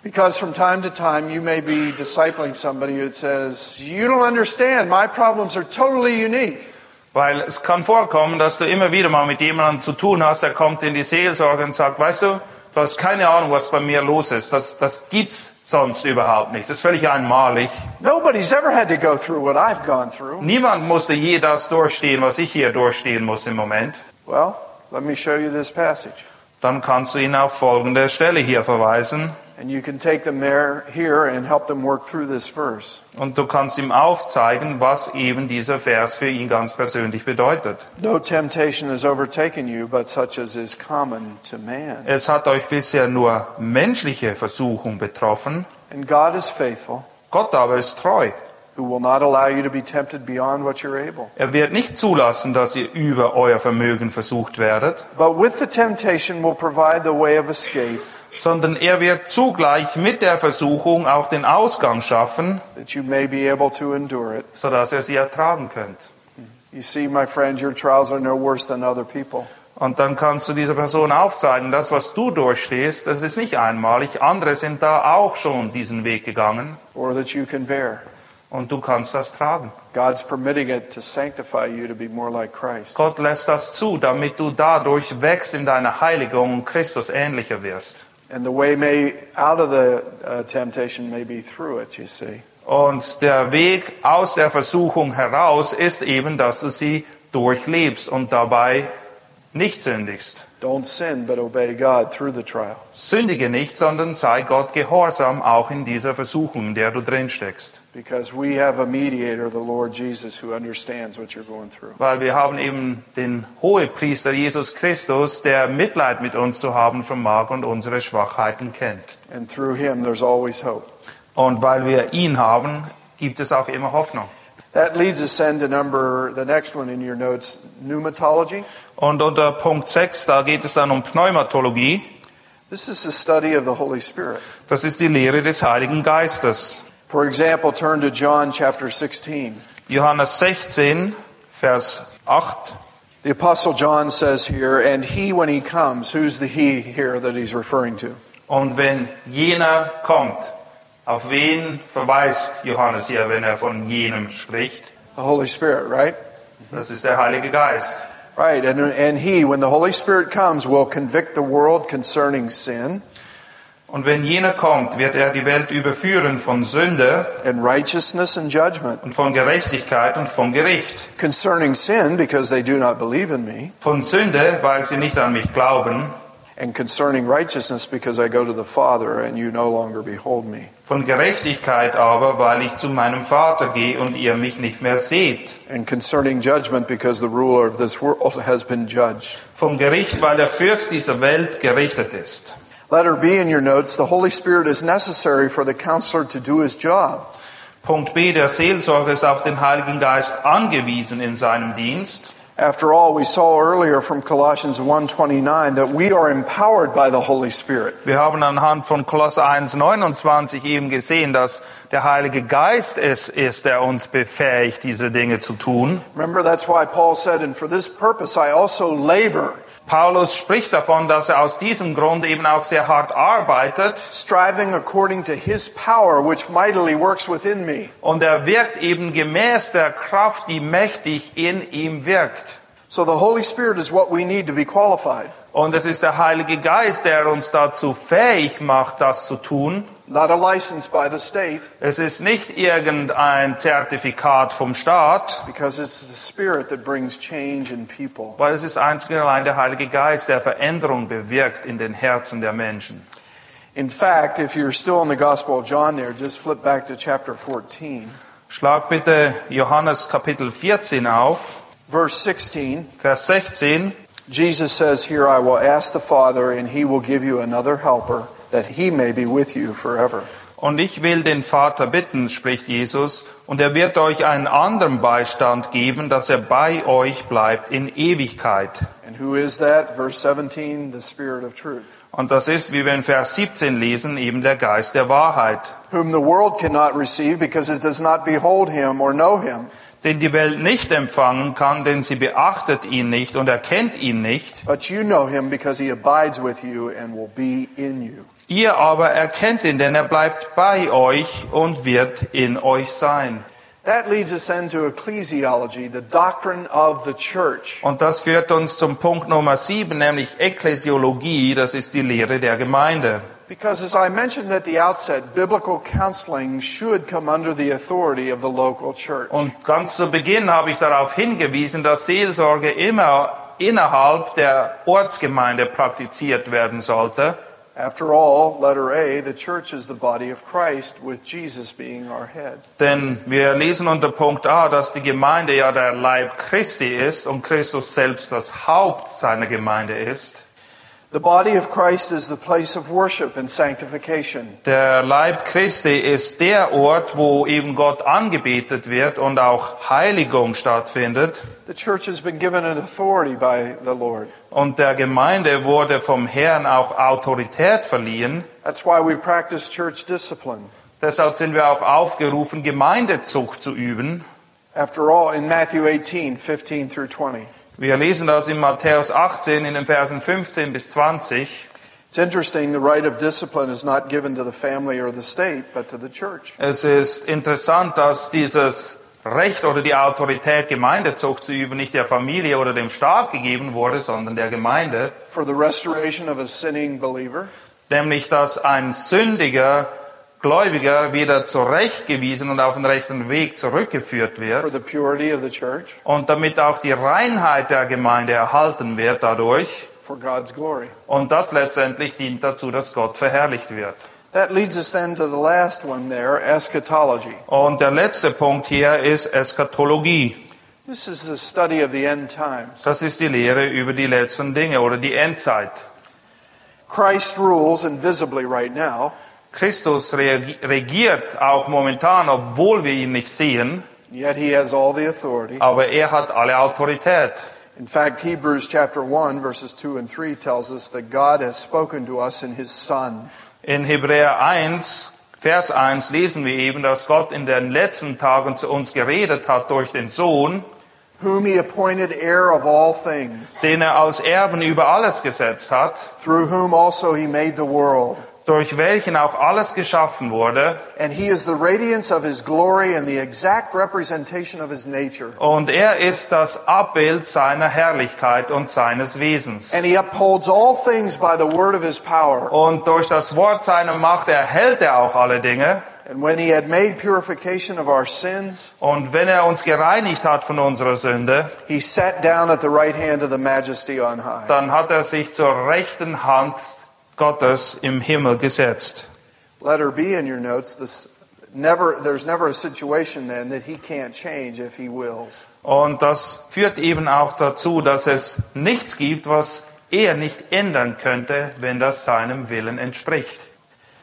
Because from time to time you may be discipling somebody who says, "You don't understand, my problems are totally unique." Weil es kann vorkommen, dass du immer wieder mal mit jemandem zu tun hast, der kommt in die Seelsorge und sagt, weißt du, du hast keine Ahnung, was bei mir los ist. Das, das gibt's sonst überhaupt nicht. Das ist völlig einmalig. Nobody's ever had to go through what I've gone through. Niemand musste je das durchstehen, was ich hier durchstehen muss im Moment. Well, let me show you this passage. Dann kannst du ihn auf folgende Stelle hier verweisen. And you can take them there here and help them work through this verse. Und du kannst ihm aufzeigen, was eben dieser Vers für ihn ganz persönlich bedeutet. No temptation has overtaken you but such as is common to man. Es hat euch bisher nur menschliche Versuchung betroffen. And God is faithful, Gott aber ist treu. Er wird nicht zulassen, dass ihr über euer Vermögen versucht werdet, But with the temptation will provide the way of escape sondern er wird zugleich mit der Versuchung auch den Ausgang schaffen, that you may be able to endure it. sodass ihr sie ertragen könnt. You see, my friend, your trials are no worse than other people. Und dann kannst du dieser Person aufzeigen, das, was du durchstehst, das ist nicht einmalig. Andere sind da auch schon diesen Weg gegangen or that you can bear. Und du kannst das tragen. God's permitting it to sanctify you to be more like Christ. Gott lässt das zu, damit du dadurch wächst in deiner Heiligung und Christus ähnlicher wirst. And the way may out of the uh, temptation may be through it, you see. Und der Weg aus der Versuchung heraus ist eben, dass du sie durchlebst und dabei nicht sündigst. Don't sin, but obey God through the trial. Sündige nicht, sondern sei Gott gehorsam, auch in dieser Versuchung, in der du drin steckst. Because we have a mediator, the Lord Jesus, who understands what you're going through. Weil wir haben eben den Hohepriester Jesus Christus, der Mitleid mit uns zu haben vermag und unsere Schwachheiten kennt. And through him, there's always hope. Und weil wir ihn haben, gibt es auch immer Hoffnung. That leads us then to number, the next one in your notes, pneumatology. Und unter Punkt 6, da geht es dann um Pneumatologie. This is the study of the Holy Spirit. Das ist die Lehre des Heiligen Geistes. For example, turn to John chapter 16. Johannes 16, Vers 8. The Apostle John says here, and he, when he comes, who's the he here that he's referring to? Und wenn jener kommt, auf wen verweist Johannes hier, wenn er von jenem spricht? The Holy Spirit, right? Das ist der Heilige Geist. Right, and, and he, when the Holy Spirit comes, will convict the world concerning sin Und wenn jener kommt, wird er die Welt überführen von Sünde and righteousness and judgment. und von Gerechtigkeit und vom Gericht. Concerning sin, because they do not believe in me, Von Sünde, weil sie nicht an mich glauben. and concerning righteousness, because I go to the Father and you no longer behold me. Von Gerechtigkeit aber, weil ich zu meinem Vater gehe und ihr mich nicht mehr seht. And concerning judgment, because the ruler of this world has been judged. Vom Gericht, weil der Fürst dieser Welt gerichtet ist. Letter B in your notes, the Holy Spirit is necessary for the counselor to do his job. Punkt B, der Seelsorger ist auf den Heiligen Geist angewiesen in seinem Dienst. After all, we saw earlier from Colossians 1:29 that we are empowered by the Holy Spirit. Wir haben anhand von Kolosser 1,29 eben gesehen, dass der Heilige Geist es ist, der uns befähigt, diese Dinge zu tun. Remember that's why Paul said, "And for this purpose I also labor, Paulus spricht davon, dass er aus diesem Grund eben auch sehr hart arbeitet striving according to his power, which mightily works within me. und er wirkt eben gemäß der Kraft, die mächtig in ihm wirkt. So the Holy Spirit is what we need to be qualified. Und es ist der Heilige Geist, der uns dazu fähig macht, das zu tun. Not a license by the state, Es ist nicht irgendein Zertifikat vom Staat, because it's the Spirit that brings change in people. weil es ist einzig und allein der Heilige Geist, der Veränderung bewirkt in den Herzen der Menschen. In fact, if you're still in the Gospel of John there, just flip back to chapter 14, Schlag bitte Johannes Kapitel 14 auf, verse 16. Vers 16. Jesus says, Here I will ask the Father, and he will give you another helper, that he may be with you forever. Und ich will den Vater bitten, spricht Jesus, und er wird euch einen anderen Beistand geben, dass er bei euch bleibt in Ewigkeit. And who is that? Verse 17, the Spirit of truth, Und das ist, wie wir in Vers 17 lesen, eben der Geist der Wahrheit. whom the world cannot receive because it does not behold him or know him. Den die Welt nicht empfangen kann, denn sie beachtet ihn nicht und erkennt ihn nicht. But you know him because he abides with you and will be in you. Ihr aber erkennt ihn, denn er bleibt bei euch und wird in euch sein. That leads us then to ecclesiology, the doctrine of the church. Und das führt uns zum Punkt Nummer sieben, nämlich Ekklesiologie, das ist die Lehre der Gemeinde. Because as I mentioned at the outset, biblical counseling should come under the authority of the local church. Und ganz zu Beginn habe ich darauf hingewiesen, dass Seelsorge immer innerhalb der Ortsgemeinde praktiziert werden sollte. After all, letter A, the church is the body of Christ with Jesus being our head. Denn wir lesen unter Punkt A, dass die Gemeinde ja der Leib Christi ist und Christus selbst das Haupt seiner Gemeinde ist. The body of Christ is the place of worship and sanctification. Der Leib Christi ist der Ort, wo eben Gott angebetet wird und auch Heiligung stattfindet. The church has been given an authority by the Lord. Und der Gemeinde wurde vom Herrn auch Autorität verliehen. That's why we practice church discipline. Deshalb sind wir auch aufgerufen, Gemeindezucht zu üben. After all, in Matthew 18, 15 through 20, Wir lesen das in Matthäus 18 in den Versen 15 bis 20. it's interesting the right of discipline is not given to the family or the state, but to the church. Es ist interessant, dass dieses Recht oder die Autorität, Gemeindezucht zu üben, nicht der Familie oder dem Staat gegeben wurde, sondern der Gemeinde. For the restoration of a sinning believer, Nämlich, dass ein sündiger Gläubiger wieder zurechtgewiesen und auf den rechten Weg zurückgeführt for wird. the purity of the church, Und damit auch die Reinheit der Gemeinde erhalten wird dadurch. for God's glory. Und das letztendlich dient dazu, dass Gott verherrlicht wird. That leads us then to the last one there, eschatology. Und der letzte Punkt hier ist Eschatologie. This is the study of the end times. Das ist die Lehre über die letzten Dinge oder die Endzeit. Christ rules invisibly right now, Christus regiert auch momentan, obwohl wir ihn nicht sehen, yet he has all the authority. aber er hat alle Autorität. In fact, Hebrews chapter 1 verses 2 and 3 tells us that God has spoken to us in his son. In Hebräer 1, Vers 1 lesen wir eben, dass Gott in den letzten Tagen zu uns geredet hat durch den Sohn, whom he appointed heir of all things, den er als Erben über alles gesetzt hat, through whom also he made the world. Durch welchen auch alles geschaffen wurde. And he is the radiance of his glory and the exact representation of his nature. Und er ist das Abbild seiner Herrlichkeit und seines Wesens. And he upholds all things by the word of his power. Und durch das Wort seiner Macht erhält er auch alle Dinge. And when he had made purification of our sins, Und wenn er uns gereinigt hat von unserer Sünde, he sat down at the right hand of the majesty on high. dann hat er sich zur rechten Hand Gottes im Himmel gesetzt. Letter B in your notes, this never there's never a situation then that he can't change if he wills. Und das führt eben auch dazu, dass es nichts gibt, was er nicht ändern könnte, wenn das seinem Willen entspricht.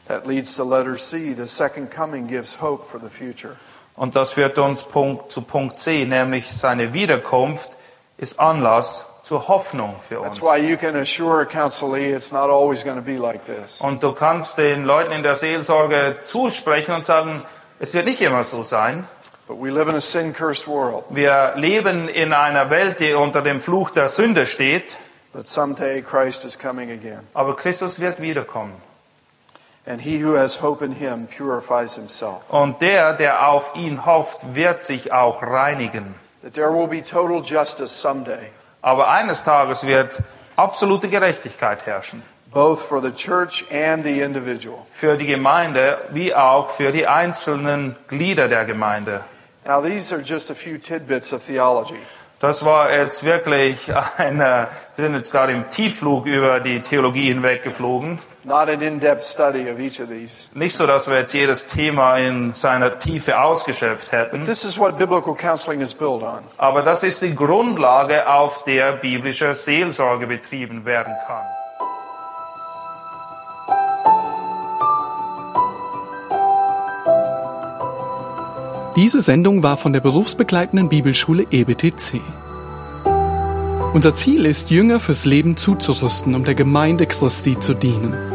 That leads to letter C. The second coming gives hope for the future. Und das führt uns Punkt, zu Punkt C, nämlich seine Wiederkunft ist Anlass zur Hoffnung für uns. That's why you can assure a counselee it's not always going to be like this. Und du kannst den Leuten in der Seelsorge zusprechen und sagen, es wird nicht immer so sein. But we live in a sin cursed world. Wir leben in einer Welt, die unter dem Fluch der Sünde steht. But someday Christ is coming again. Aber Christus wird wiederkommen. And he who has hope in him purifies himself. Und der, der auf ihn hofft, wird sich auch reinigen. That there will be total justice someday, Aber eines Tages wird absolute Gerechtigkeit herrschen. both for the church and the individual. Für die Gemeinde wie auch für die einzelnen Glieder der Gemeinde. Now, these are just a few tidbits of theology. Das war jetzt wirklich ein, äh, wir sind jetzt gerade im Tiefflug über die Theologie hinweggeflogen. Not an in depth study of each of these. Nicht so, dass wir jetzt jedes Thema in seiner Tiefe ausgeschöpft hätten. This is what biblical counseling is built on. Aber das ist die Grundlage, auf der biblische Seelsorge betrieben werden kann. Diese Sendung war von der berufsbegleitenden Bibelschule EBTC. Unser Ziel ist, Jünger fürs Leben zuzurüsten, um der Gemeinde Christi zu dienen.